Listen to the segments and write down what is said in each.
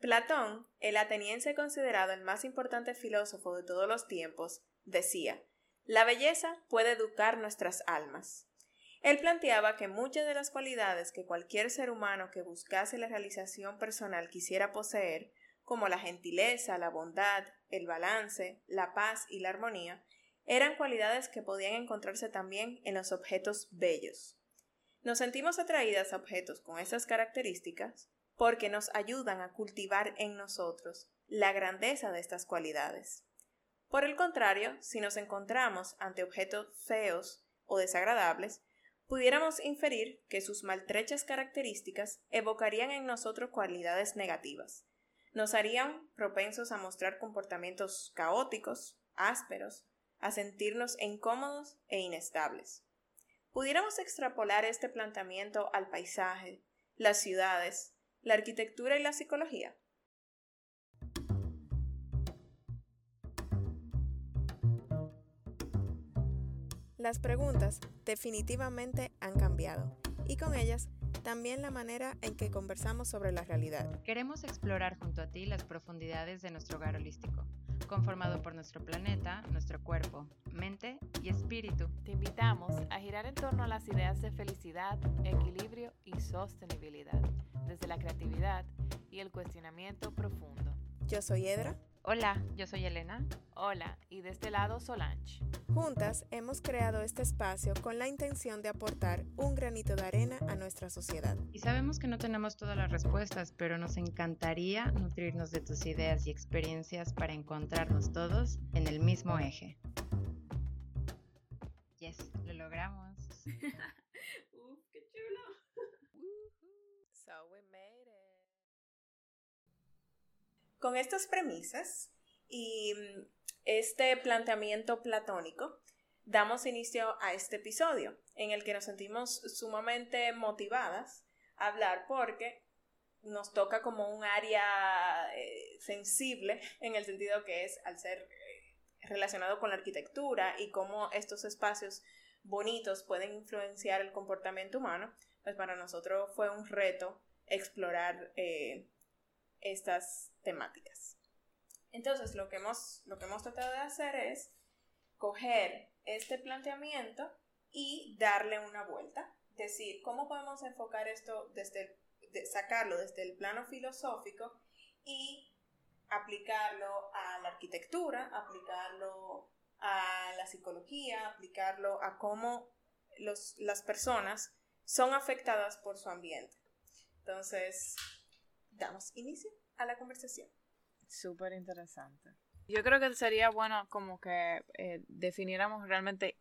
Platón, el ateniense considerado el más importante filósofo de todos los tiempos, decía, la belleza puede educar nuestras almas. Él planteaba que muchas de las cualidades que cualquier ser humano que buscase la realización personal quisiera poseer, como la gentileza, la bondad, el balance, la paz y la armonía, eran cualidades que podían encontrarse también en los objetos bellos. Nos sentimos atraídas a objetos con estas características porque nos ayudan a cultivar en nosotros la grandeza de estas cualidades. Por el contrario, si nos encontramos ante objetos feos o desagradables, pudiéramos inferir que sus maltrechas características evocarían en nosotros cualidades negativas. Nos harían propensos a mostrar comportamientos caóticos, ásperos, a sentirnos incómodos e inestables. Pudiéramos extrapolar este planteamiento al paisaje, las ciudades, la arquitectura y la psicología. Las preguntas definitivamente han cambiado y con ellas también la manera en que conversamos sobre la realidad. Queremos explorar junto a ti las profundidades de nuestro hogar holístico, conformado por nuestro planeta, nuestro cuerpo, mente y espíritu. Te invitamos a girar en torno a las ideas de felicidad, equilibrio y sostenibilidad, desde la creatividad y el cuestionamiento profundo. Yo soy Edra. Hola, yo soy Elena. Hola, y de este lado Solange. Juntas hemos creado este espacio con la intención de aportar un granito de arena a nuestra sociedad. Y sabemos que no tenemos todas las respuestas, pero nos encantaría nutrirnos de tus ideas y experiencias para encontrarnos todos en el mismo eje. Yes, lo logramos. Con estas premisas y mm, este planteamiento platónico, damos inicio a este episodio en el que nos sentimos sumamente motivadas a hablar porque nos toca como un área eh, sensible en el sentido que es al ser eh, relacionado con la arquitectura y cómo estos espacios bonitos pueden influenciar el comportamiento humano, pues para nosotros fue un reto explorar eh, estas temáticas. Entonces, lo que hemos, lo que hemos tratado de hacer es coger este planteamiento y darle una vuelta. Decir, cómo podemos enfocar esto desde sacarlo desde el plano filosófico y aplicarlo a la arquitectura, aplicarlo a la psicología, aplicarlo a cómo las personas son afectadas por su ambiente. Entonces, damos inicio a la conversación. Súper interesante. Yo creo que sería bueno como que eh, definiéramos realmente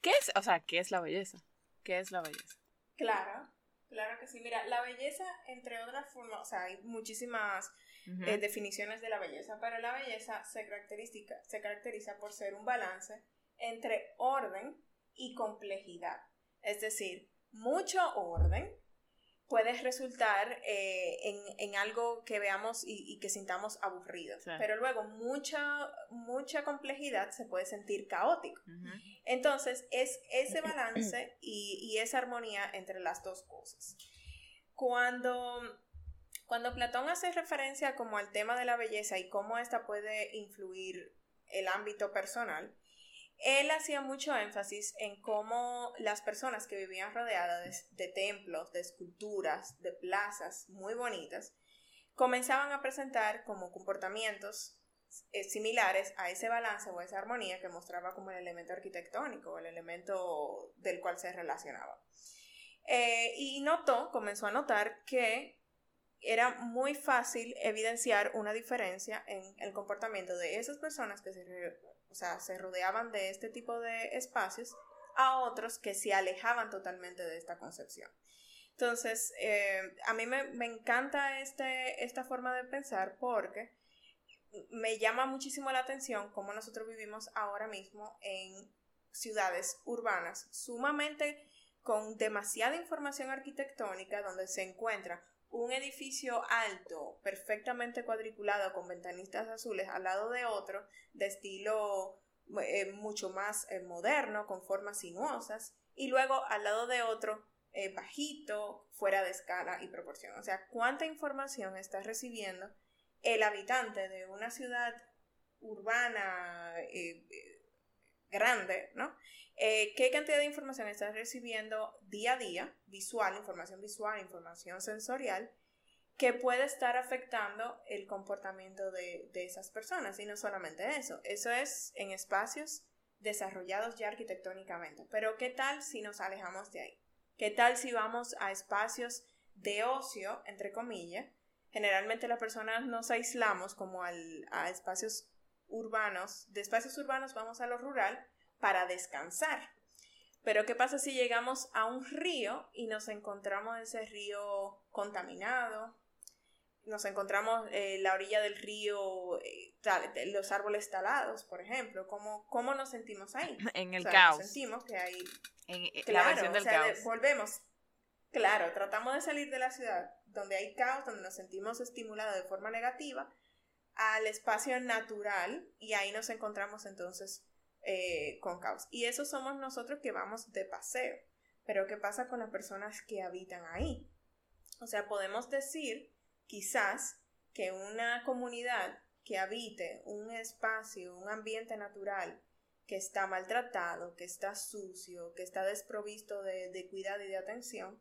qué es, o sea, qué es la belleza. ¿Qué es la belleza? Claro, claro que sí. Mira, la belleza, entre otras formas, o sea, hay muchísimas eh, definiciones de la belleza, pero la belleza se caracteriza, se caracteriza por ser un balance entre orden y complejidad. Es decir, mucho orden, puede resultar eh, en, algo que veamos y, que sintamos aburrido. Pero luego mucha, mucha complejidad se puede sentir caótico. Entonces es ese balance y, esa armonía entre las dos cosas. Cuando, cuando Platón hace referencia como al tema de la belleza y cómo ésta puede influir el ámbito personal, él hacía mucho énfasis en cómo las personas que vivían rodeadas de, templos, de esculturas, de plazas muy bonitas, comenzaban a presentar como comportamientos eh, similares a ese balance o esa armonía que mostraba como el elemento arquitectónico, el elemento del cual se relacionaba. Eh, y notó, comenzó a notar que era muy fácil evidenciar una diferencia en el comportamiento de esas personas que se sea, se rodeaban de este tipo de espacios a otros que se alejaban totalmente de esta concepción. Entonces, eh, a mí me, encanta este, esta forma de pensar porque me llama muchísimo la atención cómo nosotros vivimos ahora mismo en ciudades urbanas sumamente con demasiada información arquitectónica donde se encuentra un edificio alto, perfectamente cuadriculado con ventanistas azules al lado de otro, de estilo eh, mucho más eh, moderno, con formas sinuosas, y luego al lado de otro eh, bajito, fuera de escala y proporción. O sea, cuánta información estás recibiendo el habitante de una ciudad urbana grande, ¿no? Eh, ¿Qué cantidad de información estás recibiendo día a día, visual, información visual, información sensorial, que puede estar afectando el comportamiento de, de esas personas? Y no solamente eso, eso es en espacios desarrollados ya arquitectónicamente. Pero ¿qué tal si nos alejamos de ahí? ¿Qué tal si vamos a espacios de ocio, entre comillas? Generalmente las personas nos aislamos como al, a espacios urbanos. De espacios urbanos vamos a lo rural para descansar. Pero ¿qué pasa si llegamos a un río y nos encontramos ese río contaminado? Nos encontramos en la orilla del río, eh, los árboles talados, por ejemplo. ¿Cómo, cómo nos sentimos ahí? En el caos. sentimos que hay... En claro, del caos. volvemos. Claro, tratamos de salir de la ciudad donde hay caos, donde nos sentimos estimulados de forma negativa, al espacio natural y ahí nos encontramos entonces eh, con caos. Y eso somos nosotros que vamos de paseo. Pero ¿qué pasa con las personas que habitan ahí? O sea, podemos decir quizás que una comunidad que habite un espacio, un ambiente natural que está maltratado, que está sucio, que está desprovisto de, cuidado y de atención,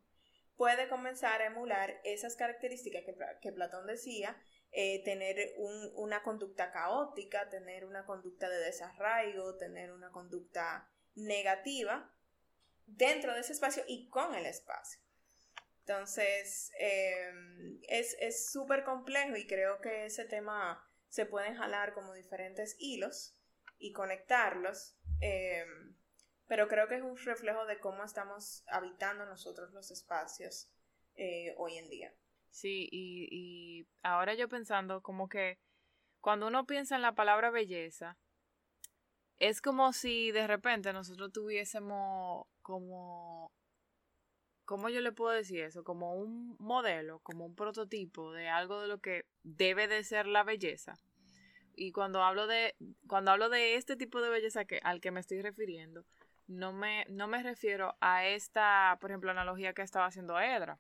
puede comenzar a emular esas características que, que Platón decía eh, tener una conducta caótica, tener una conducta de desarraigo, tener una conducta negativa dentro de ese espacio y con el espacio. Entonces, em, es súper complejo y creo que ese tema se pueden jalar como diferentes hilos y conectarlos, em, pero creo que es un reflejo de cómo estamos habitando nosotros los espacios eh, hoy en día. Sí, y, y ahora yo pensando como que cuando uno piensa en la palabra belleza, es como si de repente nosotros tuviésemos como, ¿cómo yo le puedo decir eso? Como un modelo, como un prototipo de algo de lo que debe de ser la belleza. Y cuando hablo de, cuando hablo de este tipo de belleza que, al que me estoy refiriendo, no me, no me refiero a esta, por ejemplo, analogía que estaba haciendo Edra.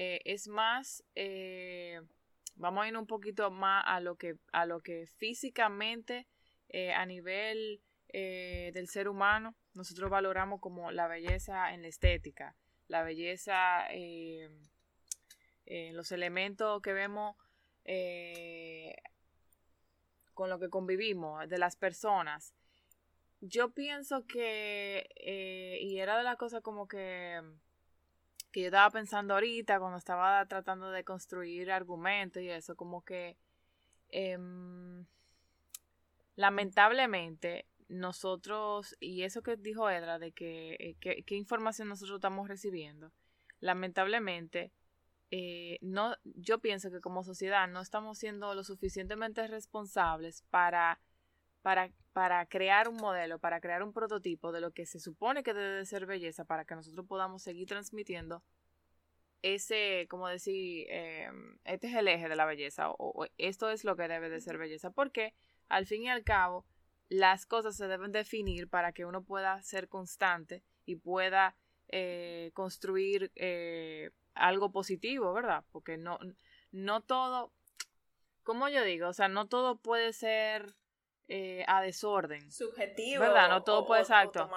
Eh, es más, eh, vamos a ir un poquito más a lo que, a lo que físicamente eh, a nivel del ser humano nosotros valoramos como la belleza en la estética, la belleza en los elementos que vemos con lo que convivimos, de las personas. Yo pienso que, y era de las cosas como que que yo estaba pensando ahorita cuando estaba tratando de construir argumentos y eso, como que em, lamentablemente nosotros, y eso que dijo Edra, de que, eh, qué información nosotros estamos recibiendo, lamentablemente, eh, no, yo pienso que como sociedad no estamos siendo lo suficientemente responsables para, para, para crear un modelo, para crear un prototipo de lo que se supone que debe de ser belleza para que nosotros podamos seguir transmitiendo ese, como decir, em, este es el eje de la belleza o, esto es lo que debe de ser belleza, porque al fin y al cabo las cosas se deben definir para que uno pueda ser constante y pueda eh, construir eh, algo positivo, ¿verdad? Porque no, no todo, como yo digo, o sea, no todo puede ser eh, a desorden. Subjetivo. ¿Verdad? No todo puede, exacto.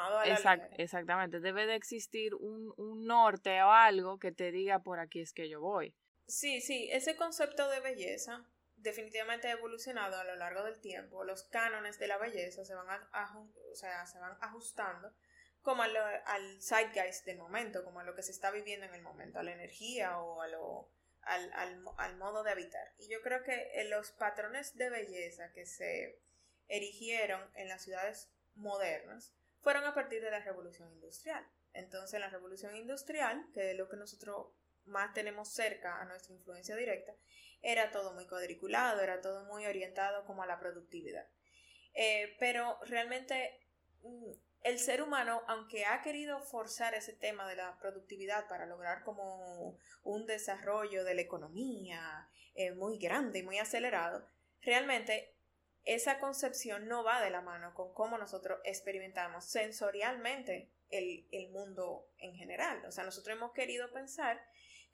exactamente. Debe de existir un, norte o algo que te diga por aquí es que yo voy. Sí, sí, ese concepto de belleza definitivamente ha evolucionado a lo largo del tiempo. Los cánones de la belleza se van, o sea, se van ajustando como al, al zeitgeist del momento, como a lo que se está viviendo en el momento, a la energía o a lo, al, al, al modo de habitar. Y yo creo que los patrones de belleza que se erigieron en las ciudades modernas fueron a partir de la revolución industrial. Entonces, la revolución industrial, que es lo que nosotros más tenemos cerca a nuestra influencia directa, era todo muy cuadriculado, era todo muy orientado como a la productividad. Eh, pero realmente mm, el ser humano, aunque ha querido forzar ese tema de la productividad para lograr como un desarrollo de la economía eh, muy grande y muy acelerado, realmente esa concepción no va de la mano con cómo nosotros experimentamos sensorialmente el, mundo en general. O sea, nosotros hemos querido pensar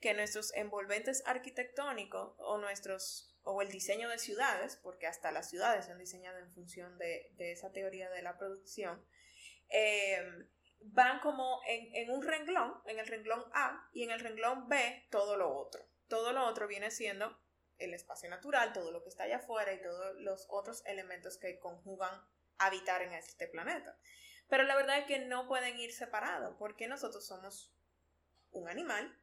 que nuestros envolventes arquitectónicos o nuestros o el diseño de ciudades, porque hasta las ciudades se han diseñado en función de, esa teoría de la producción, eh, van como en, en, un renglón, en el renglón A y en el renglón B todo lo otro. Todo lo otro viene siendo el espacio natural, todo lo que está allá afuera y todos los otros elementos que conjugan habitar en este planeta. Pero la verdad es que no pueden ir separados porque nosotros somos un animal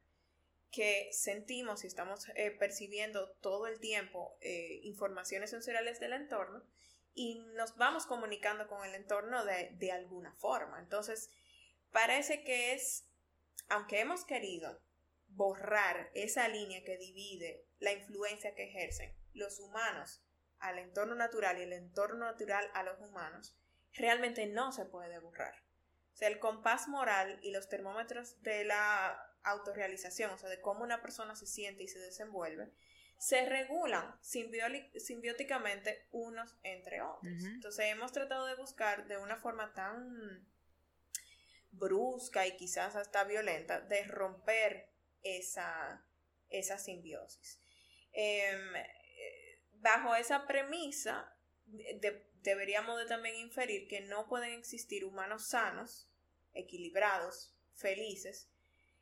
que sentimos y estamos eh, percibiendo todo el tiempo eh, informaciones sensoriales del entorno y nos vamos comunicando con el entorno de, de alguna forma. Entonces, parece que es, aunque hemos querido borrar esa línea que divide la influencia que ejercen los humanos al entorno natural y el entorno natural a los humanos, realmente no se puede borrar. O sea, el compás moral y los termómetros de la autorrealización, o sea, de cómo una persona se siente y se desenvuelve, se regulan simbióticamente unos entre otros. Entonces hemos tratado de buscar de una forma tan brusca y quizás hasta violenta de romper esa, esa simbiosis. Em, bajo esa premisa, deberíamos de también inferir que no pueden existir humanos sanos, equilibrados, felices,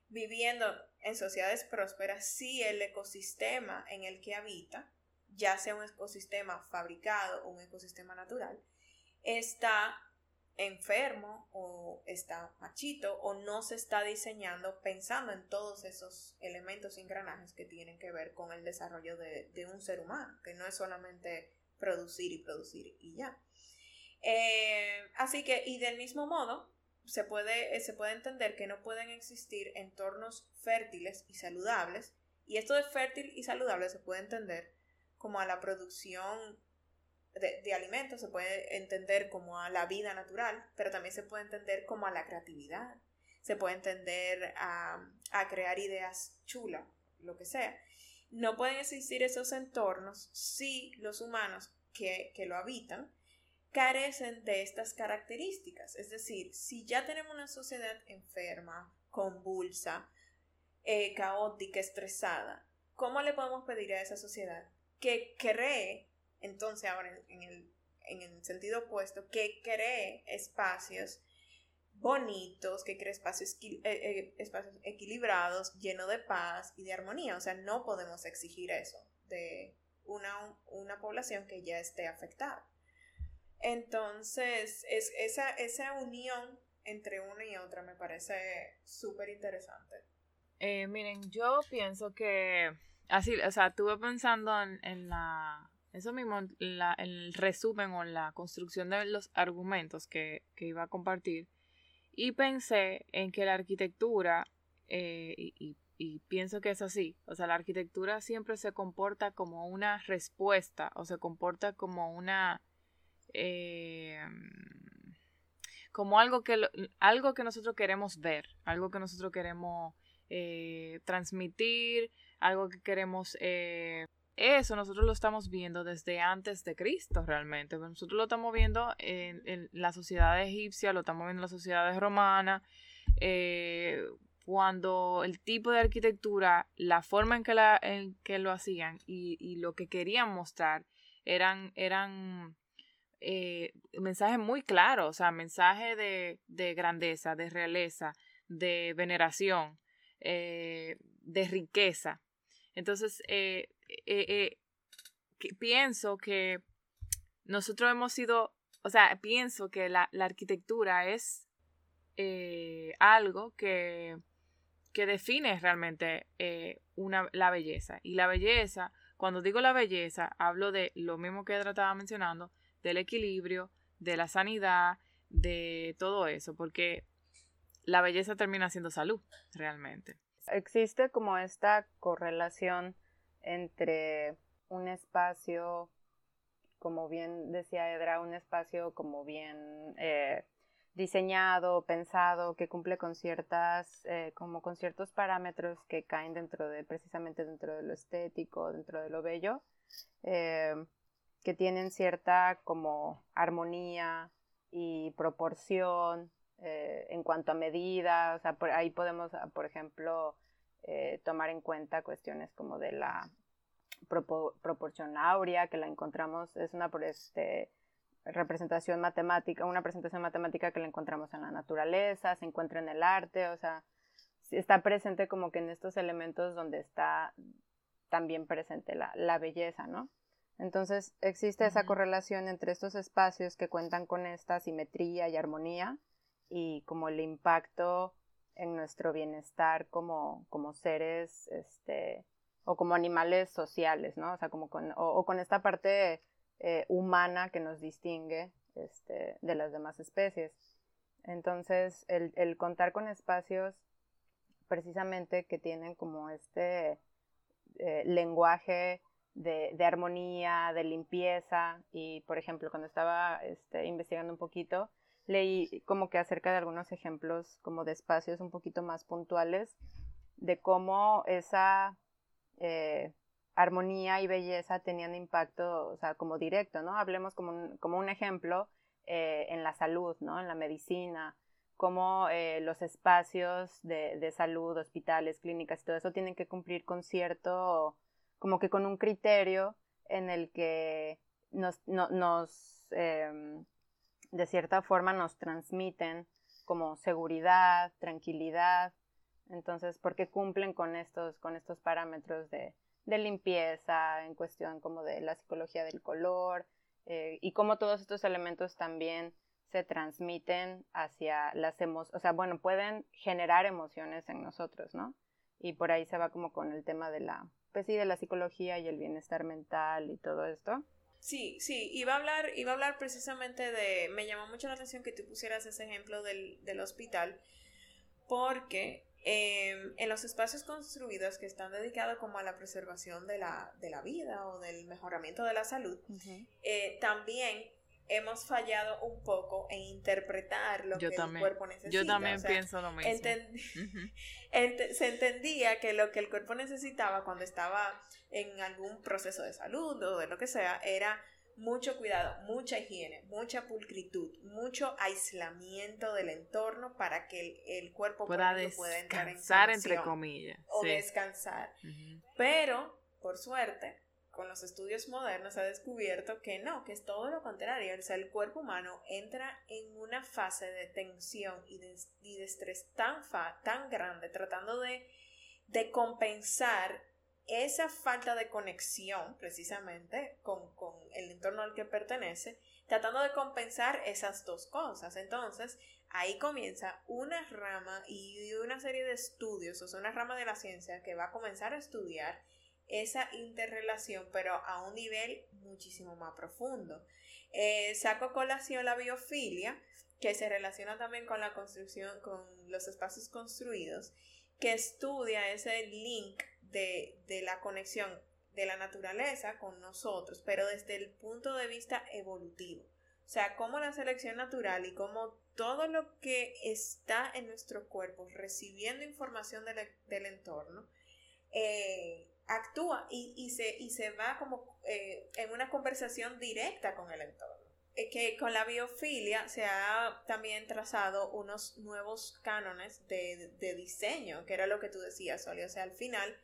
viviendo en sociedades prósperas si el ecosistema en el que habita, ya sea un ecosistema fabricado o un ecosistema natural, está enfermo o está machito o no se está diseñando pensando en todos esos elementos engranajes que tienen que ver con el desarrollo de, un ser humano, que no es solamente producir y producir y ya. Eh, así que, y del mismo modo, se puede, se puede entender que no pueden existir entornos fértiles y saludables, y esto de fértil y saludable se puede entender como a la producción de, alimentos, se puede entender como a la vida natural, pero también se puede entender como a la creatividad, se puede entender a, crear ideas chulas, lo que sea. No pueden existir esos entornos si los humanos que, lo habitan carecen de estas características. Es decir, si ya tenemos una sociedad enferma, convulsa, eh, caótica, estresada, ¿cómo le podemos pedir a esa sociedad que cree entonces, ahora en, el, sentido opuesto, que cree espacios bonitos, que cree espacios, eh, eh, equilibrados, llenos de paz y de armonía. O sea, no podemos exigir eso de una, una población que ya esté afectada. Entonces, es, esa, esa unión entre una y otra me parece súper interesante. Eh, miren, yo pienso que, así, o sea, estuve pensando en la eso mismo, la, el resumen o la construcción de los argumentos que, iba a compartir. Y pensé en que la arquitectura, eh, y, pienso que es así, o sea, la arquitectura siempre se comporta como una respuesta o se comporta como una... Eh, como algo que, algo que nosotros queremos ver, algo que nosotros queremos eh, transmitir, algo que queremos eso nosotros lo estamos viendo desde antes de Cristo realmente. Nosotros lo estamos viendo en, la sociedad egipcia, lo estamos viendo en la sociedad romana, eh, cuando el tipo de arquitectura, la forma en que, la, en que lo hacían y, lo que querían mostrar eran, eran eh, mensajes muy claros, o sea, mensajes de, grandeza, de realeza, de veneración, eh, de riqueza. Entonces, eh, eh, pienso que nosotros hemos sido, o sea, pienso que la, arquitectura es eh, algo que, que, define realmente una, la belleza. Y la belleza, cuando digo la belleza, hablo de lo mismo que estaba mencionando, del equilibrio, de la sanidad, de todo eso, porque la belleza termina siendo salud, realmente. Existe como esta correlación entre un espacio, como bien decía Edra, un espacio como bien eh, diseñado, pensado, que cumple con ciertas, eh, como con ciertos parámetros que caen dentro de, precisamente dentro de lo estético, dentro de lo bello, eh, que tienen cierta como armonía y proporción en cuanto a medidas, ahí podemos, por ejemplo, eh, tomar en cuenta cuestiones como de la proporción áurea, que la encontramos, es una este, representación matemática, una presentación matemática que la encontramos en la naturaleza, se encuentra en el arte, o sea, está presente como que en estos elementos donde está también presente la, la belleza, ¿no? Entonces existe esa correlación entre estos espacios que cuentan con esta simetría y armonía y como el impacto en nuestro bienestar como, como seres este, o como animales sociales, ¿no? O sea, como con, o, con esta parte eh, humana que nos distingue este, de las demás especies. Entonces, el, contar con espacios precisamente que tienen como este eh, lenguaje de, de, armonía, de limpieza y, por ejemplo, cuando estaba este, investigando un poquito, leí como que acerca de algunos ejemplos como de espacios un poquito más puntuales de cómo esa eh, armonía y belleza tenían impacto, o sea, como directo, ¿no? Hablemos como un, como un ejemplo eh, en la salud, ¿no? En la medicina, cómo eh, los espacios de, de, salud, hospitales, clínicas y todo eso tienen que cumplir con cierto, como que con un criterio en el que nos, nos em, de cierta forma nos transmiten como seguridad, tranquilidad, entonces, porque cumplen con estos, con estos parámetros de, de limpieza, en cuestión como de la psicología del color, eh, y cómo todos estos elementos también se transmiten hacia las emociones, o sea, bueno, pueden generar emociones en nosotros, ¿no? Y por ahí se va como con el tema de la, pues sí, de la psicología y el bienestar mental y todo esto. Sí, sí, iba a hablar, iba a hablar precisamente de, me llamó mucho la atención que tú pusieras ese ejemplo del, del hospital, porque Em, en los espacios construidos que están dedicados como a la preservación de la, de la vida o del mejoramiento de la salud, eh, también hemos fallado un poco en interpretar lo que el cuerpo necesita. Yo también pienso lo mismo. se entendía que lo que el cuerpo necesitaba cuando estaba en algún proceso de salud o de lo que sea era mucho cuidado, mucha higiene, mucha pulcritud, mucho aislamiento del entorno para que el, cuerpo pueda, pueda entrar en entre comillas. O descansar. Pero, por suerte, con los estudios modernos se ha descubierto que no, que es todo lo contrario. O sea, el cuerpo humano entra en una fase de tensión y de, y de estrés tan, fa, tan grande, tratando de, de compensar esa falta de conexión precisamente con, el entorno al que pertenece, tratando de compensar esas dos cosas. Entonces, ahí comienza una rama y una serie de estudios, o sea, una rama de la ciencia que va a comenzar a estudiar esa interrelación, pero a un nivel muchísimo más profundo. Eh, saco colación la biofilia, que se relaciona también con la construcción, con los espacios construidos, que estudia ese link de, la conexión de la naturaleza con nosotros, pero desde el punto de vista evolutivo. O sea, cómo la selección natural y cómo todo lo que está en nuestro cuerpo recibiendo información del, entorno eh, actúa y, se, y se va como eh, en una conversación directa con el entorno. que con la biofilia se ha también trazado unos nuevos cánones de, de diseño, que era lo que tú decías, Oli. O sea, al final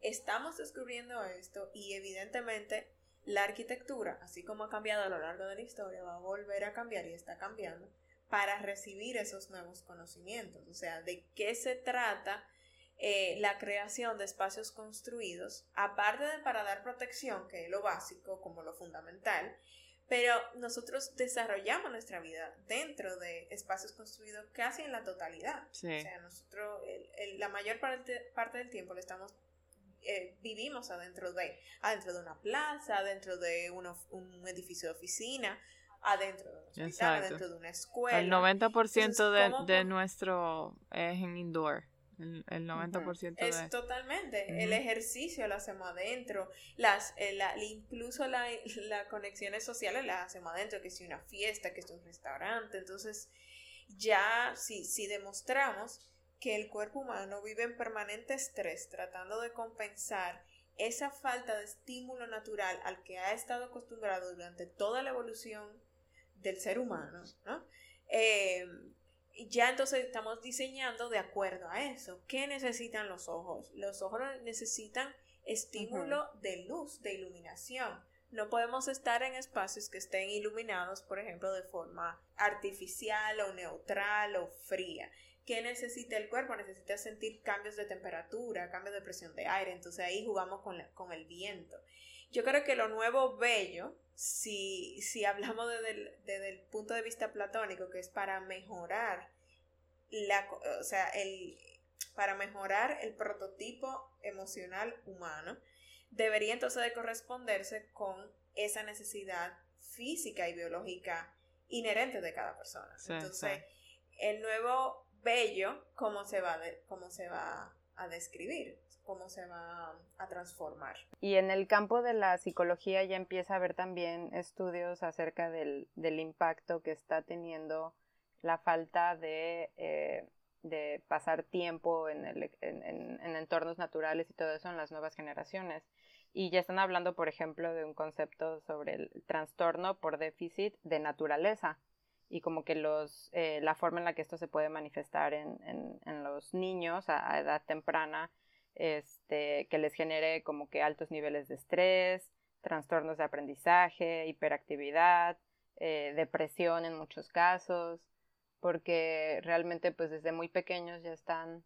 Estamos descubriendo esto y evidentemente la arquitectura, así como ha cambiado a lo largo de la historia, va a volver a cambiar y está cambiando para recibir esos nuevos conocimientos. O sea, de qué se trata eh, la creación de espacios construidos, aparte de para dar protección, que es lo básico, como lo fundamental, pero nosotros desarrollamos nuestra vida dentro de espacios construidos casi en la totalidad. O sea, nosotros la mayor parte, parte del tiempo estamos eh, vivimos adentro de, adentro de una plaza, adentro de un edificio de oficina, adentro de un hospital, adentro de una escuela. El 90% de, de, nuestro es en indoor. El, 90% de... Es totalmente. El ejercicio lo hacemos adentro. Las, eh, incluso las conexiones sociales las hacemos adentro. Que si una fiesta, que es un restaurante. Entonces, ya si, si demostramos que el cuerpo humano vive en permanente estrés tratando de compensar esa falta de estímulo natural al que ha estado acostumbrado durante toda la evolución del ser humano, ¿no? Eh, ya entonces estamos diseñando de acuerdo a eso. ¿Qué necesitan los ojos? Los ojos necesitan estímulo de luz, de iluminación. No podemos estar en espacios que estén iluminados, por ejemplo, de forma artificial o neutral o fría. ¿Qué necesita el cuerpo? Necesita sentir cambios de temperatura, cambios de presión de aire. Entonces ahí jugamos con, con el viento. Yo creo que lo nuevo bello, si, si hablamos desde el, punto de vista platónico, que es para mejorar la, o sea, el, para mejorar el prototipo emocional humano, debería entonces de corresponderse con esa necesidad física y biológica inherente de cada persona. entonces, el nuevo bello, ¿cómo se va, cómo se va a describir? cómo se va a transformar. Y en el campo de la psicología ya empieza a haber también estudios acerca del, impacto que está teniendo la falta de, eh, de pasar tiempo en, en, entornos naturales y todo eso en las nuevas generaciones. Y ya están hablando, por ejemplo, de un concepto sobre el trastorno por déficit de naturaleza y como que los, eh, la forma en la que esto se puede manifestar en, los niños a edad temprana este, que les genere como que altos niveles de estrés, trastornos de aprendizaje, hiperactividad, eh, depresión en muchos casos, porque realmente pues desde muy pequeños ya están,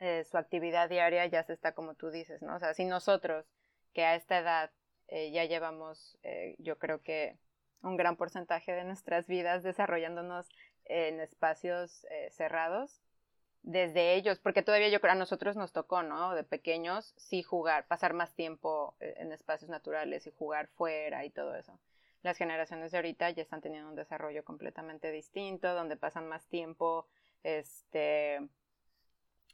eh, su actividad diaria ya se está como tú dices, ¿no? O sea, si nosotros que a esta edad eh, ya llevamos, yo creo que un gran porcentaje de nuestras vidas desarrollándonos en espacios cerrados, desde ellos, porque todavía yo creo a nosotros nos tocó, ¿no? De pequeños, sí jugar, pasar más tiempo eh, en espacios naturales y jugar fuera y todo eso. Las generaciones de ahorita ya están teniendo un desarrollo completamente distinto, donde pasan más tiempo, este,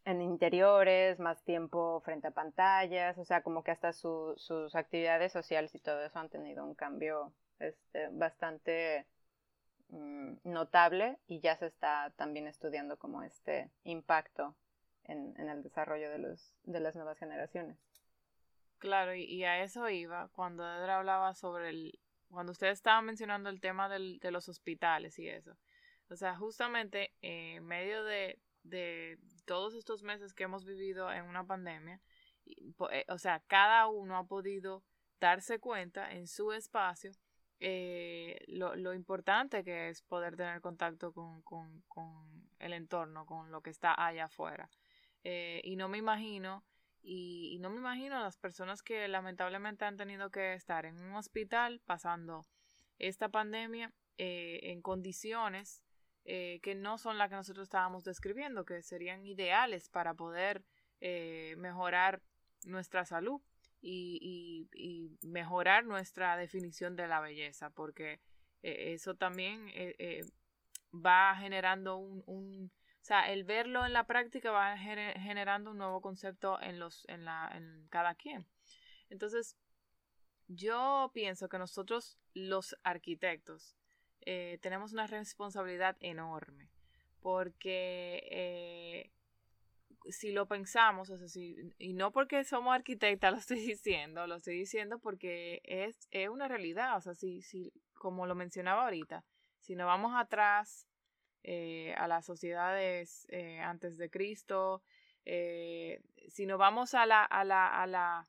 en interiores, más tiempo frente a pantallas, o sea, como que hasta sus actividades sociales y todo eso han tenido un cambio este, bastante Mm, notable y ya se está también estudiando como este impacto en, el desarrollo de, los, de las nuevas generaciones. Claro, y, a eso iba cuando Edra hablaba sobre el, cuando ustedes estaban mencionando el tema del, de los hospitales y eso. O sea, justamente en medio de, de todos estos meses que hemos vivido en una pandemia, eh, o sea, cada uno ha podido darse cuenta en su espacio eh, lo, lo, importante que es poder tener contacto con, con, con el entorno, con lo que está allá afuera. Eh, y no me imagino, y, no me imagino las personas que lamentablemente han tenido que estar en un hospital pasando esta pandemia eh, en condiciones que no son las que nosotros estábamos describiendo, que serían ideales para poder mejorar nuestra salud y, y, mejorar nuestra definición de la belleza, porque eh, eso también eh, eh, va generando un, un, o sea, el verlo en la práctica va generando un nuevo concepto en, los, en, la, en cada quien. Entonces, yo pienso que nosotros, los arquitectos, tenemos una responsabilidad enorme, porque si lo pensamos, o sea, y no porque somos arquitectas lo estoy diciendo, lo estoy diciendo porque es, es una realidad, o sea, si, si, como lo mencionaba ahorita, si nos vamos atrás eh, a las sociedades eh, antes de Cristo, eh, si nos vamos a la, a la, a la,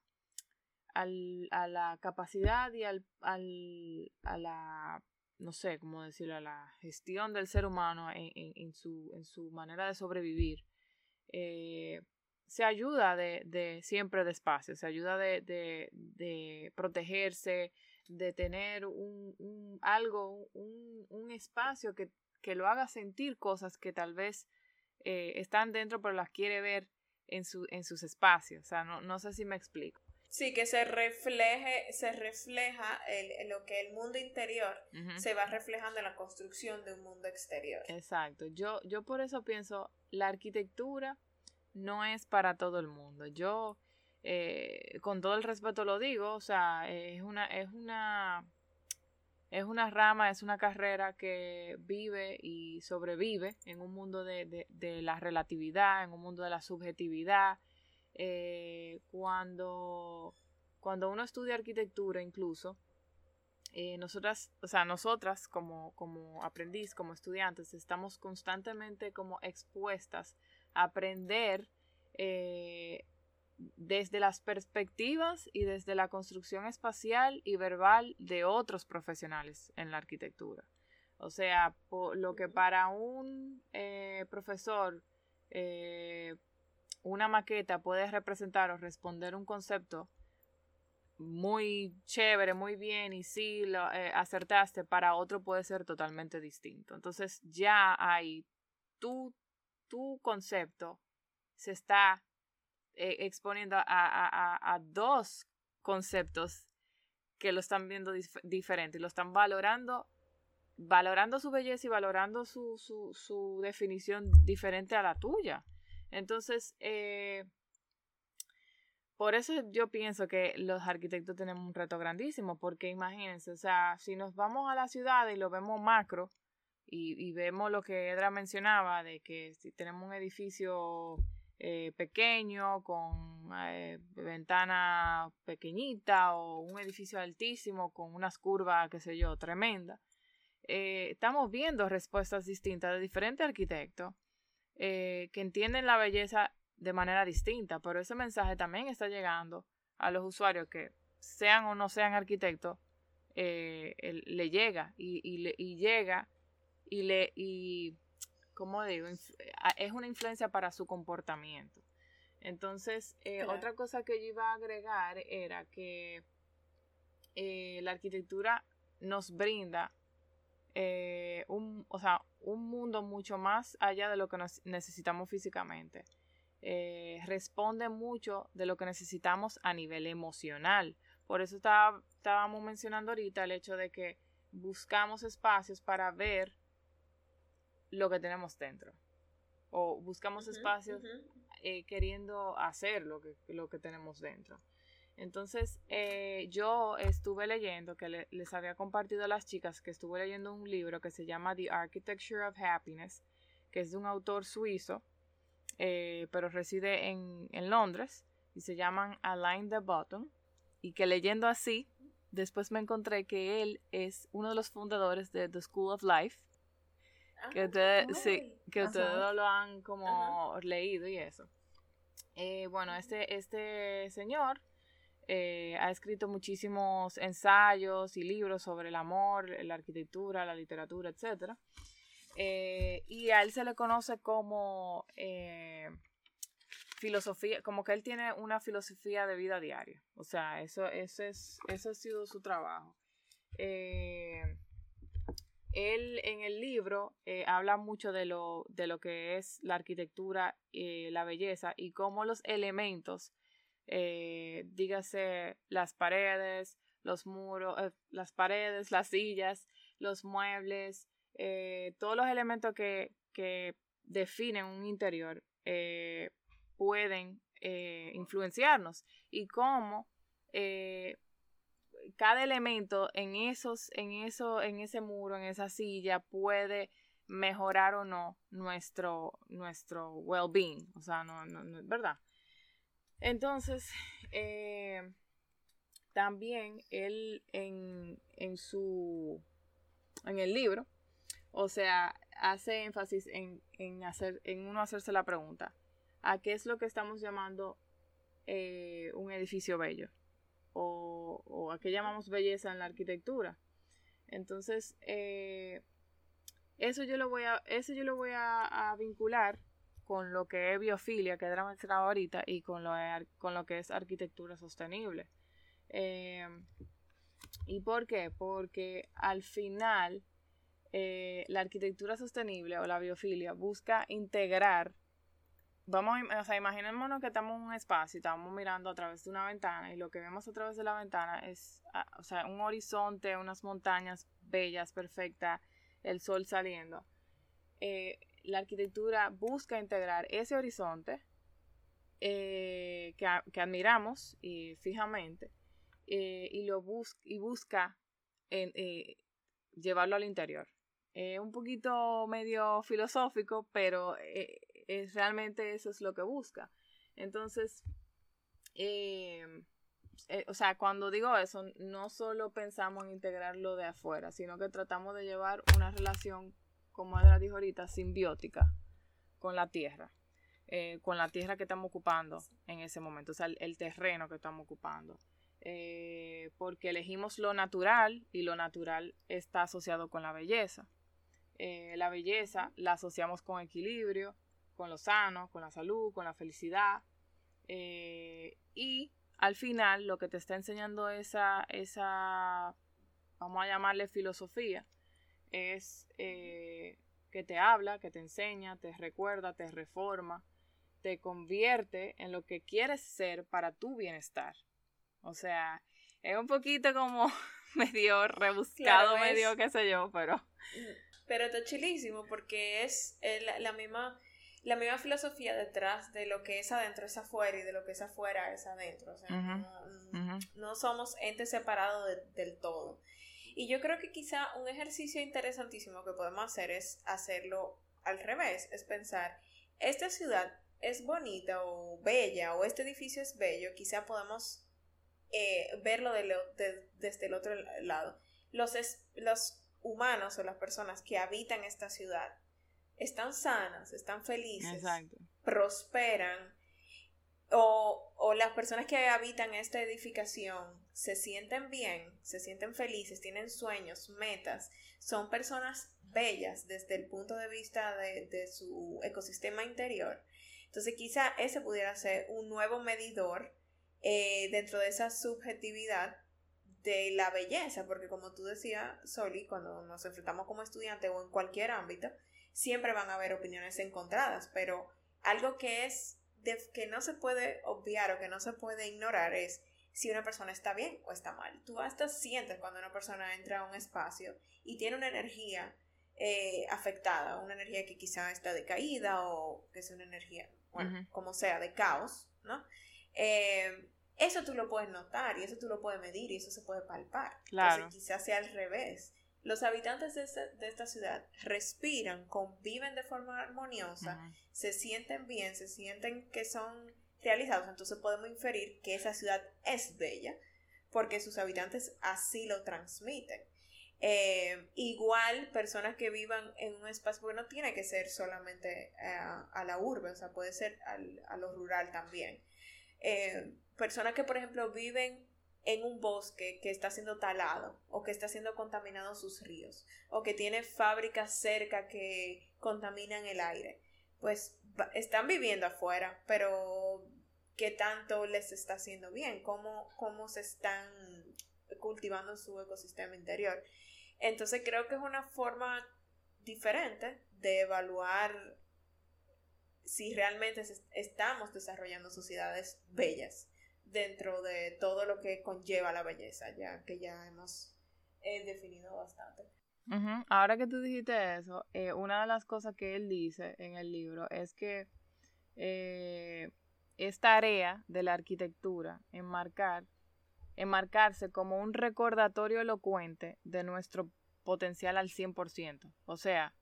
al, a la capacidad y al, al, a la, no sé cómo decirlo, a la gestión del ser humano en, en, su, en su manera de sobrevivir, eh, se ayuda de, de, siempre de espacio, se ayuda de, de, de protegerse, de tener un, un algo, un, un espacio que, que, lo haga sentir cosas que tal vez eh, están dentro pero las quiere ver en, su, en sus espacios. O sea, no, no sé si me explico. Sí, que se refleje, se refleja el, lo que el mundo interior se va reflejando en la construcción de un mundo exterior. Exacto. Yo, yo por eso pienso, la arquitectura no es para todo el mundo. Yo, eh, con todo el respeto lo digo, o sea, es una, es una, es una rama, es una carrera que vive y sobrevive en un mundo de, de, de la relatividad, en un mundo de la subjetividad, eh, cuando, cuando uno estudia arquitectura incluso, eh, nosotras, o sea, nosotras como, como aprendiz, como estudiantes, estamos constantemente como expuestas aprender eh, desde las perspectivas y desde la construcción espacial y verbal de otros profesionales en la arquitectura. O sea, lo que para un eh, profesor eh, una maqueta puede representar o responder un concepto muy chévere, muy bien y sí lo eh, acertaste, para otro puede ser totalmente distinto. Entonces ya hay tu, tu concepto se está eh, exponiendo a, dos conceptos que lo están viendo diferente y lo están valorando, valorando su belleza y valorando su, su, definición diferente a la tuya. Entonces, eh, por eso yo pienso que los arquitectos tenemos un reto grandísimo, porque imagínense, o sea, si nos vamos a la ciudad y lo vemos macro y, y vemos lo que Edra mencionaba, de que si tenemos un edificio eh, pequeño, con eh, ventana pequeñita o un edificio altísimo con unas curvas, qué sé yo, tremenda. Eh, estamos viendo respuestas distintas de diferentes arquitectos que entienden la belleza de manera distinta, pero ese mensaje también está llegando a los usuarios que sean o no sean arquitectos, le llega y, y, llega y le y como digo, es una influencia para su comportamiento. Entonces, eh, otra cosa que yo iba a agregar era que eh, la arquitectura nos brinda eh, un, o sea, un mundo mucho más allá de lo que necesitamos físicamente. responde mucho de lo que necesitamos a nivel emocional. Por eso estábamos mencionando ahorita el hecho de que buscamos espacios para ver lo que tenemos dentro. O buscamos espacios eh, queriendo hacer lo que, lo que tenemos dentro. Entonces, eh, yo estuve leyendo, que les había compartido a las chicas, que estuve leyendo un libro que se llama The Architecture of Happiness, que es de un autor suizo, eh, pero reside en, en, Londres, y se llaman Align the Bottom, y que leyendo así, después me encontré que él es uno de los fundadores de The School of Life, que ah, ustedes, sí, que ustedes lo han como leído y eso. Eh, bueno, este, este señor eh, ha escrito muchísimos ensayos y libros sobre el amor, la arquitectura, la literatura, etc. Eh, y a él se le conoce como filosofía, como que él tiene una filosofía de vida diaria. O sea, eso, eso, es, eso ha sido su trabajo. Eh, él en el libro eh, habla mucho de lo, de lo que es la arquitectura, y la belleza y cómo los elementos, eh, dígase las paredes, los muros, eh, las paredes, las sillas, los muebles, todos los elementos que, que definen un interior pueden influenciarnos y cómo cada elemento en esos, en eso, en ese muro, en esa silla, puede mejorar o no nuestro, nuestro well-being. O sea, no, no, es verdad. Entonces, eh, también él en, en su en el libro, o sea, hace énfasis en, en, hacer, en uno hacerse la pregunta, ¿a qué es lo que estamos llamando eh, un edificio bello? O, a qué llamamos belleza en la arquitectura. Entonces, eh, eso yo lo voy a, eso yo lo voy a, vincular con lo que es biofilia, que era mencionado ahorita, y con lo, con lo que es arquitectura sostenible. Eh, ¿Y por qué? Porque al final eh, la arquitectura sostenible o la biofilia busca integrar vamos, o sea, imaginémonos que estamos en un espacio y estamos mirando a través de una ventana y lo que vemos a través de la ventana es, ah, o sea, un horizonte, unas montañas bellas, perfectas, el sol saliendo. Eh, la arquitectura busca integrar ese horizonte eh, que, admiramos y fijamente eh, y lo y busca llevarlo al interior. un poquito medio filosófico, pero es realmente eso es lo que busca. Entonces, em, eh, o sea, cuando digo eso, no solo pensamos en integrarlo de afuera, sino que tratamos de llevar una relación, como Adra dijo ahorita, simbiótica con la tierra, eh, con la tierra que estamos ocupando en ese momento, o sea, el, terreno que estamos ocupando. Eh, porque elegimos lo natural y lo natural está asociado con la belleza. la belleza la asociamos con equilibrio, con lo sano, con la salud, con la felicidad. y al final lo que te está enseñando esa, esa vamos a llamarle filosofía, es eh, que te habla, que te enseña, te recuerda, te reforma, te convierte en lo que quieres ser para tu bienestar. O sea, es un poquito como medio rebuscado, medio qué sé yo, pero... Pero está chilísimo porque es la misma la misma filosofía detrás de lo que es adentro es afuera y de lo que es afuera es adentro. O sea, no, somos entes separados del todo. Y yo creo que quizá un ejercicio interesantísimo que podemos hacer es hacerlo al revés, es pensar, esta ciudad es bonita o bella o este edificio es bello, quizá podemos eh, verlo desde el otro lado. Los, los humanos o las personas que habitan esta ciudad están sanas, están felices, prosperan, o, o, las personas que habitan esta edificación se sienten bien, se sienten felices, tienen sueños, metas, son personas bellas desde el punto de vista de, su ecosistema interior. Entonces quizá ese pudiera ser un nuevo medidor eh, dentro de esa subjetividad de la belleza, porque como tú decías, Soli, cuando nos enfrentamos como estudiante o en cualquier ámbito, siempre van a haber opiniones encontradas, pero algo que es de, que no se puede obviar o que no se puede ignorar es si una persona está bien o está mal. Tú hasta sientes cuando una persona entra a un espacio y tiene una energía eh, afectada, una energía que quizá está decaída o que es una energía, bueno, como sea, de caos, ¿no? Eh, eso tú lo puedes notar y eso tú lo puedes medir y eso se puede palpar. Claro. Entonces quizás sea al revés. Los habitantes de, esta ciudad respiran, conviven de forma armoniosa, se sienten bien, se sienten que son realizados, entonces podemos inferir que esa ciudad es bella porque sus habitantes así lo transmiten. Eh, igual personas que vivan en un espacio, porque no tiene que ser solamente eh, a la urbe, o sea, puede ser a lo rural también. Eh, personas que, por ejemplo, viven en un bosque que está siendo talado o que está siendo contaminado sus ríos o que tiene fábricas cerca que contaminan el aire. Pues están viviendo afuera, pero ¿qué tanto les está haciendo bien? ¿Cómo, cómo se están cultivando su ecosistema interior? Entonces creo que es una forma diferente de evaluar si realmente estamos desarrollando sociedades bellas dentro de todo lo que conlleva la belleza, ya que ya hemos eh, definido bastante. Ahora que tú dijiste eso, eh, una de las cosas que él dice en el libro es que eh, es tarea de la arquitectura enmarcar, enmarcarse como un recordatorio elocuente de nuestro potencial al 100%. O sea,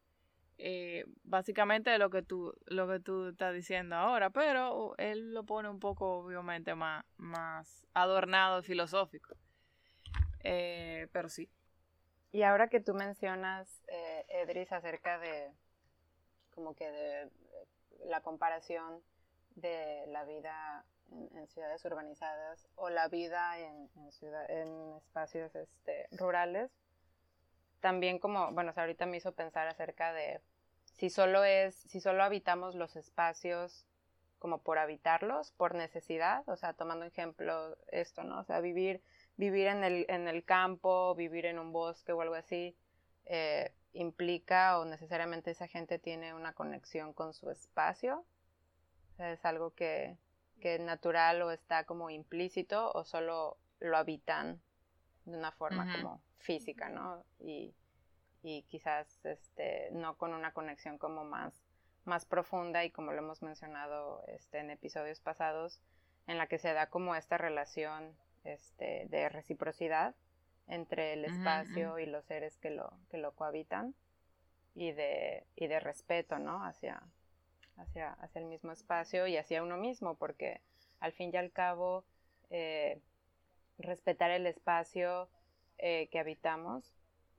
eh, básicamente lo que tú lo que tú estás diciendo ahora pero él lo pone un poco obviamente más más adornado filosófico. Eh, pero sí. Y ahora que tú mencionas eh, Edris acerca de como que de la comparación de la vida en, ciudades urbanizadas o la vida en, en espacios este, rurales también como, bueno, ahorita me hizo pensar acerca de si solo es, si solo habitamos los espacios como por habitarlos, por necesidad, o sea, tomando ejemplo esto, ¿no? O sea, vivir, vivir en el, en el campo, vivir en un bosque o algo así, eh, implica o necesariamente esa gente tiene una conexión con su espacio. O sea, es algo que, que es natural o está como implícito o solo lo habitan de una forma como física, ¿no? Y, y quizás este, no con una conexión como más, más profunda y como lo hemos mencionado este, en episodios pasados, en la que se da como esta relación este, de reciprocidad entre el espacio y los seres que lo, que lo cohabitan y de, y de respeto, ¿no? Hacia, hacia, hacia el mismo espacio y hacia uno mismo, porque al fin y al cabo, eh, respetar el espacio eh, que habitamos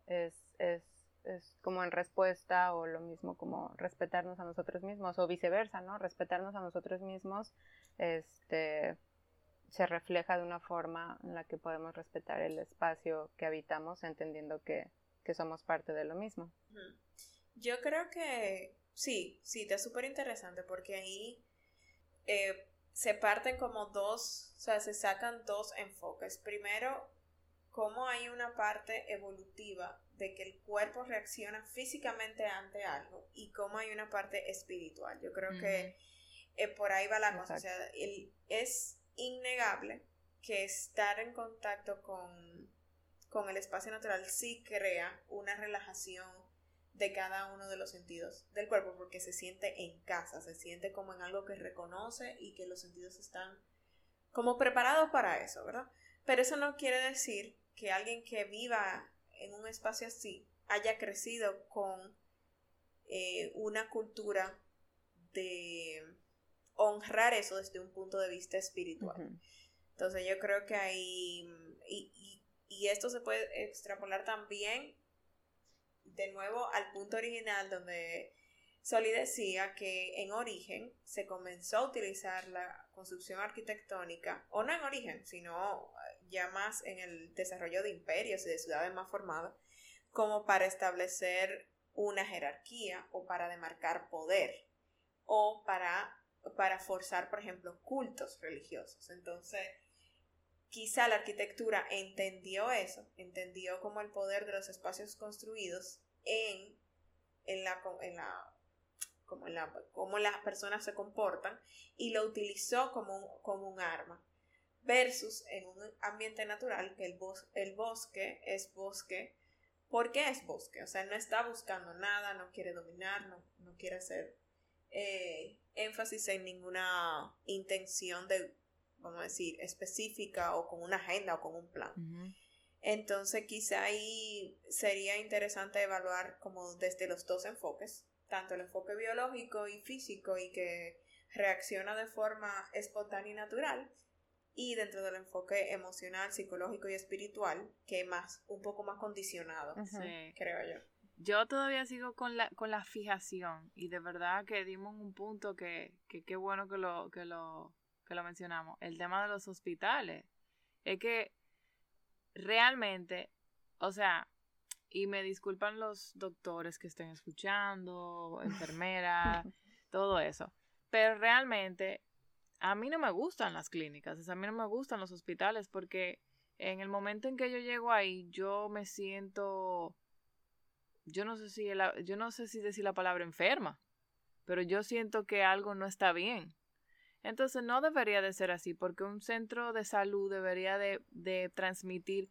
es, es, es, como en respuesta o lo mismo como respetarnos a nosotros mismos o viceversa, ¿no? Respetarnos a nosotros mismos este, se refleja de una forma en la que podemos respetar el espacio que habitamos entendiendo que, que somos parte de lo mismo. Yo creo que sí, sí, está súper interesante porque ahí eh, se parten como dos, o sea, se sacan dos enfoques. Primero, cómo hay una parte evolutiva de que el cuerpo reacciona físicamente ante algo y cómo hay una parte espiritual. Yo creo que eh, por ahí va la cosa. O sea, es innegable que estar en contacto con, con el espacio natural sí crea una relajación de cada uno de los sentidos del cuerpo porque se siente en casa, se siente como en algo que reconoce y que los sentidos están como preparados para eso, ¿verdad? Pero eso no quiere decir que alguien que viva en un espacio así haya crecido con eh, una cultura de honrar eso desde un punto de vista espiritual. Entonces yo creo que ahí, y, y, esto se puede extrapolar también de nuevo al punto original donde Soli decía que en origen se comenzó a utilizar la construcción arquitectónica, o no en origen, sino ya más en el desarrollo de imperios y de ciudades más formadas, como para establecer una jerarquía o para demarcar poder o para, para forzar, por ejemplo, cultos religiosos. Entonces, quizá la arquitectura entendió eso, entendió como el poder de los espacios construidos en, en la, en la como, la, cómo las personas se comportan y lo utilizó como como un arma versus en un ambiente natural que el, el bosque es bosque ¿Por qué es bosque? O sea, no está buscando nada, no quiere dominar, no, no quiere hacer eh, énfasis en ninguna intención de, vamos a decir, específica o con una agenda o con un plan. Entonces, quizá ahí sería interesante evaluar como desde los dos enfoques, tanto el enfoque biológico y físico y que reacciona de forma espontánea y natural, y dentro del enfoque emocional, psicológico y espiritual, que es más, un poco más condicionado, creo yo. Yo todavía sigo con la, con la fijación y de verdad que dimos un punto que qué bueno que lo, que, lo, que lo mencionamos, el tema de los hospitales. Es que realmente, o sea, y me disculpan los doctores que estén escuchando, enfermeras, todo eso, pero realmente a mí no me gustan las clínicas, a mí no me gustan los hospitales porque en el momento en que yo llego ahí, yo me siento, yo no sé si, yo no sé si decir la palabra enferma, pero yo siento que algo no está bien. Entonces no debería de ser así, porque un centro de salud debería de, de transmitir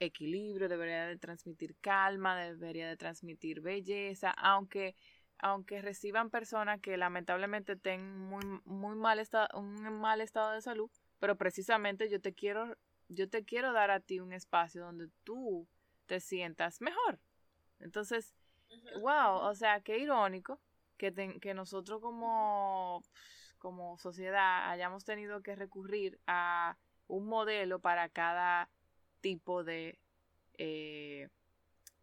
equilibrio, debería de transmitir calma, debería de transmitir belleza, aunque aunque reciban personas que lamentablemente tengan muy, muy mal estado, un mal estado de salud, pero precisamente yo te quiero, yo te quiero dar a ti un espacio donde tú te sientas mejor. Entonces, wow, o sea, qué irónico que, que nosotros como, como sociedad hayamos tenido que recurrir a un modelo para cada tipo de eh,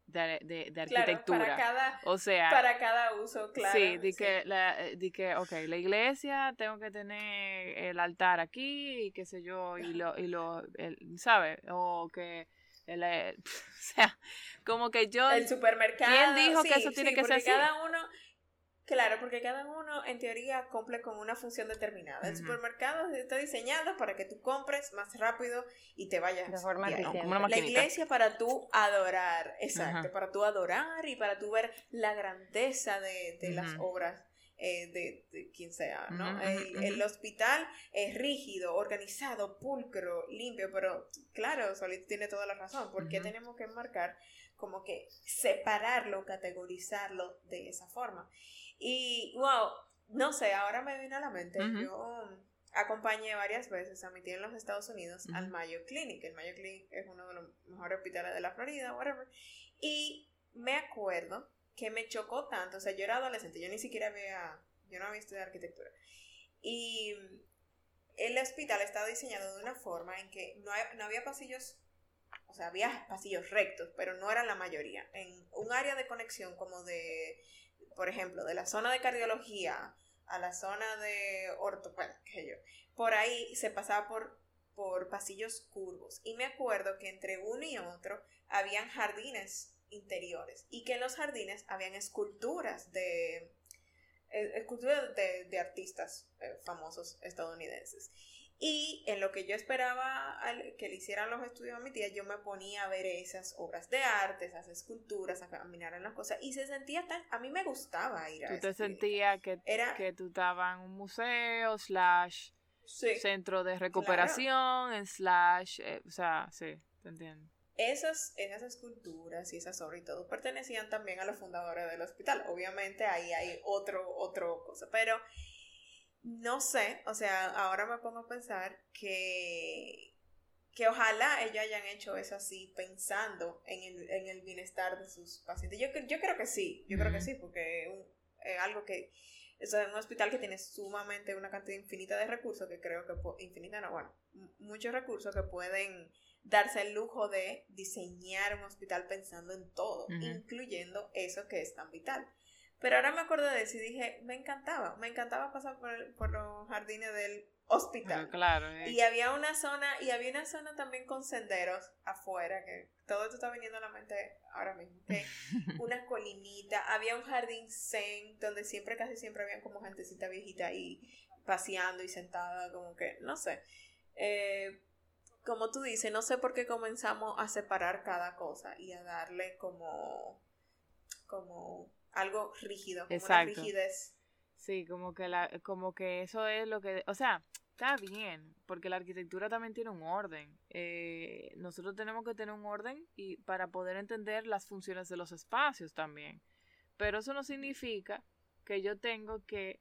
de, de, arquitectura. para cada, o sea, para cada uso, claro. Sí, di que, la, eh, di que, ok, la iglesia, tengo que tener el altar aquí y qué sé yo, y lo, y lo, ¿sabes? O que, el, eh, o sea, como que yo... El supermercado. ¿Quién dijo que eso tiene que ser así? cada uno Claro, porque cada uno en teoría cumple con una función determinada. El supermercado está diseñado para que tú compres más rápido y te vayas. De forma La iglesia para tú adorar, exacto, para tú adorar y para tú ver la grandeza de, las obras eh, de, quien sea, ¿no? el, hospital es rígido, organizado, pulcro, limpio, pero claro, Solito tiene toda la razón. ¿Por qué tenemos que marcar como que separarlo, categorizarlo de esa forma? Y, wow, no sé, ahora me viene a la mente, yo acompañé varias veces a mi tía en los Estados Unidos al Mayo Clinic. El Mayo Clinic es uno de los mejores hospitales de la Florida, whatever. Y me acuerdo que me chocó tanto, o sea, yo era adolescente, yo ni siquiera había, yo no había estudiado arquitectura. Y el hospital estaba diseñado de una forma en que no, no había pasillos, o sea, había pasillos rectos, pero no eran la mayoría. En un área de conexión como de, por ejemplo, de la zona de cardiología a la zona de ortopedia, por ahí se pasaba por, por pasillos curvos. Y me acuerdo que entre uno y otro habían jardines interiores y que en los jardines habían esculturas de eh, esculturas de, artistas eh, famosos estadounidenses. Y en lo que yo esperaba que le hicieran los estudios a mi tía, yo me ponía a ver esas obras de arte, esas esculturas, a caminar en las cosas. Y se sentía tan. A mí me gustaba ir a Tú te sentías que, Era, que tú estabas en un museo, slash centro de recuperación, slash. Eh, o sea, sí, te entiendo. Esas, esas esculturas y esas obras y todo pertenecían también a los fundadores del hospital. Obviamente ahí hay otro, otro cosa, pero no sé, o sea, ahora me pongo a pensar que, que ojalá ellos hayan hecho eso así pensando en el, en el bienestar de sus pacientes. Yo, yo creo que sí, yo creo que sí, porque es algo que es un hospital que tiene sumamente una cantidad infinita de recursos que creo que, infinita no, bueno, muchos recursos que pueden darse el lujo de diseñar un hospital pensando en todo, incluyendo eso que es tan vital. Pero ahora me acuerdo de eso y dije, me encantaba, me encantaba pasar por, los jardines del hospital. Ah, claro. Eh. Y había una zona, y había una zona también con senderos afuera, que todo esto está viniendo a la mente ahora mismo. Que una colinita, había un jardín zen, donde siempre, casi siempre había como gentecita viejita ahí paseando y sentada, como que, no sé. Eh, como tú dices, no sé por qué comenzamos a separar cada cosa y a darle como, como algo rígido, como una rigidez. Sí, como que, la, como que eso es lo que, o sea, está bien, porque la arquitectura también tiene un orden. Eh, nosotros tenemos que tener un orden y para poder entender las funciones de los espacios también. Pero eso no significa que yo tengo que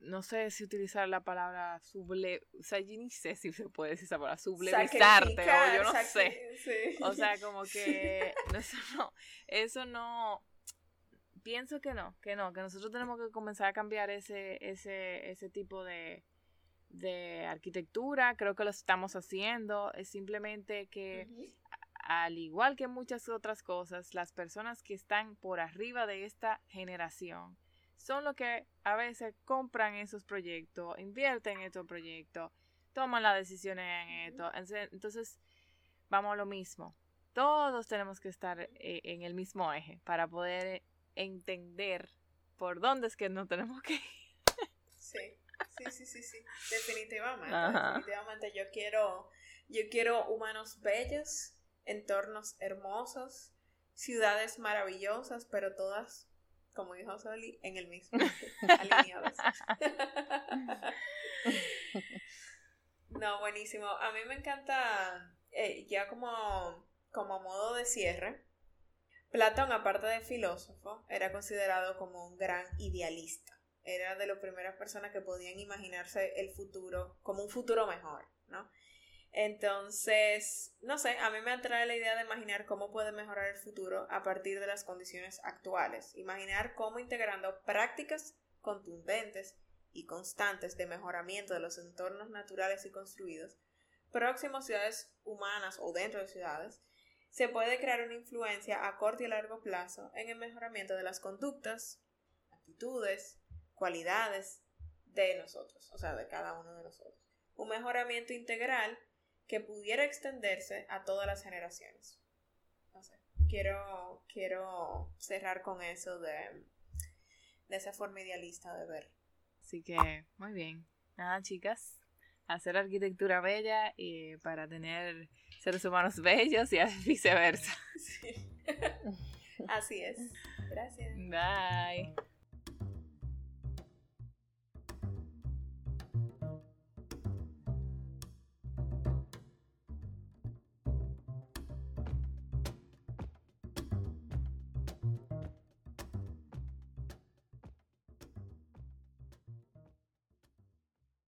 no sé si utilizar la palabra suble, o sea, yo ni sé si se puede decir esa palabra, sublevisarte, o yo no sé. O sea, como que eso no, eso no, pienso que no, que no, que nosotros tenemos que comenzar a cambiar ese, ese, ese tipo de, de arquitectura, creo que lo estamos haciendo, es simplemente que al igual que muchas otras cosas, las personas que están por arriba de esta generación, son los que a veces compran esos proyectos, invierten en estos proyectos, toman las decisiones en esto. Entonces, vamos a lo mismo. Todos tenemos que estar eh, en el mismo eje para poder entender por dónde es que no tenemos que ir. Sí, sí, sí, sí, sí. Definitivamente. Definitivamente yo quiero, yo quiero humanos bellos, entornos hermosos, ciudades maravillosas, pero todas como dijo Soli, en el mismo, alineados. no, buenísimo. A mí me encanta, eh, ya como, como modo de cierre, Platón, aparte de filósofo, era considerado como un gran idealista. Era de las primeras personas que podían imaginarse el futuro como un futuro mejor, ¿no? Entonces, no sé, a mí me atrae la idea de imaginar cómo puede mejorar el futuro a partir de las condiciones actuales. Imaginar cómo integrando prácticas contundentes y constantes de mejoramiento de los entornos naturales y construidos, próximos ciudades humanas o dentro de ciudades, se puede crear una influencia a corto y largo plazo en el mejoramiento de las conductas, actitudes, cualidades de nosotros, o sea, de cada uno de nosotros. Un mejoramiento integral que pudiera extenderse a todas las generaciones. No sé, quiero, quiero cerrar con eso de, de esa forma idealista de ver. Así que, muy bien. Nada, chicas, hacer arquitectura bella y para tener seres humanos bellos y viceversa. Así es. Gracias. Bye.